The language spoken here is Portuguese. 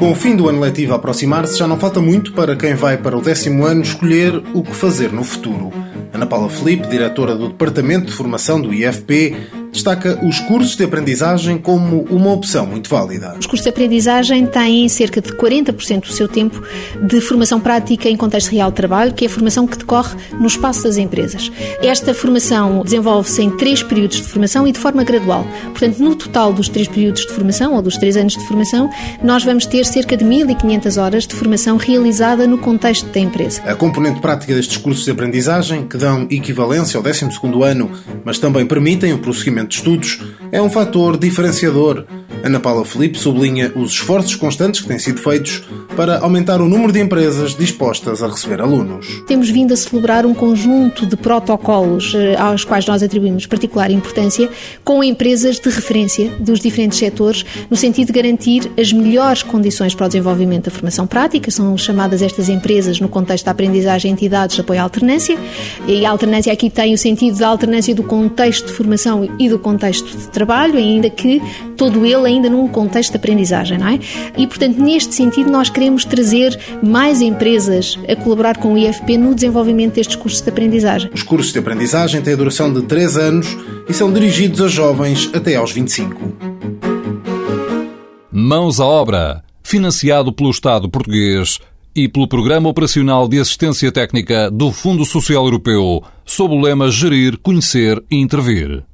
Com o fim do ano letivo a aproximar-se, já não falta muito para quem vai para o décimo ano escolher o que fazer no futuro. Ana Paula Felipe, diretora do Departamento de Formação do IFP, destaca os cursos de aprendizagem como uma opção muito válida. Os cursos de aprendizagem têm cerca de 40% do seu tempo de formação prática em contexto real de trabalho, que é a formação que decorre no espaço das empresas. Esta formação desenvolve-se em três períodos de formação e de forma gradual. Portanto, no total dos três períodos de formação, ou dos três anos de formação, nós vamos ter cerca de 1.500 horas de formação realizada no contexto da empresa. A componente prática destes cursos de aprendizagem, que dão equivalência ao 12º ano, mas também permitem o prosseguimento de estudos é um fator diferenciador. Ana Paula Felipe sublinha os esforços constantes que têm sido feitos para aumentar o número de empresas dispostas a receber alunos. Temos vindo a celebrar um conjunto de protocolos eh, aos quais nós atribuímos particular importância com empresas de referência dos diferentes setores, no sentido de garantir as melhores condições para o desenvolvimento da formação prática. São chamadas estas empresas, no contexto da aprendizagem, entidades de apoio à alternância. E a alternância aqui tem o sentido da alternância do contexto de formação e do contexto de trabalho, ainda que todo ele ainda num contexto de aprendizagem, não é? E, portanto, neste sentido, nós queremos trazer mais empresas a colaborar com o IFP no desenvolvimento destes cursos de aprendizagem. Os cursos de aprendizagem têm a duração de 3 anos e são dirigidos a jovens até aos 25. Mãos à obra, financiado pelo Estado português e pelo Programa Operacional de Assistência Técnica do Fundo Social Europeu, sob o lema Gerir, Conhecer e Intervir.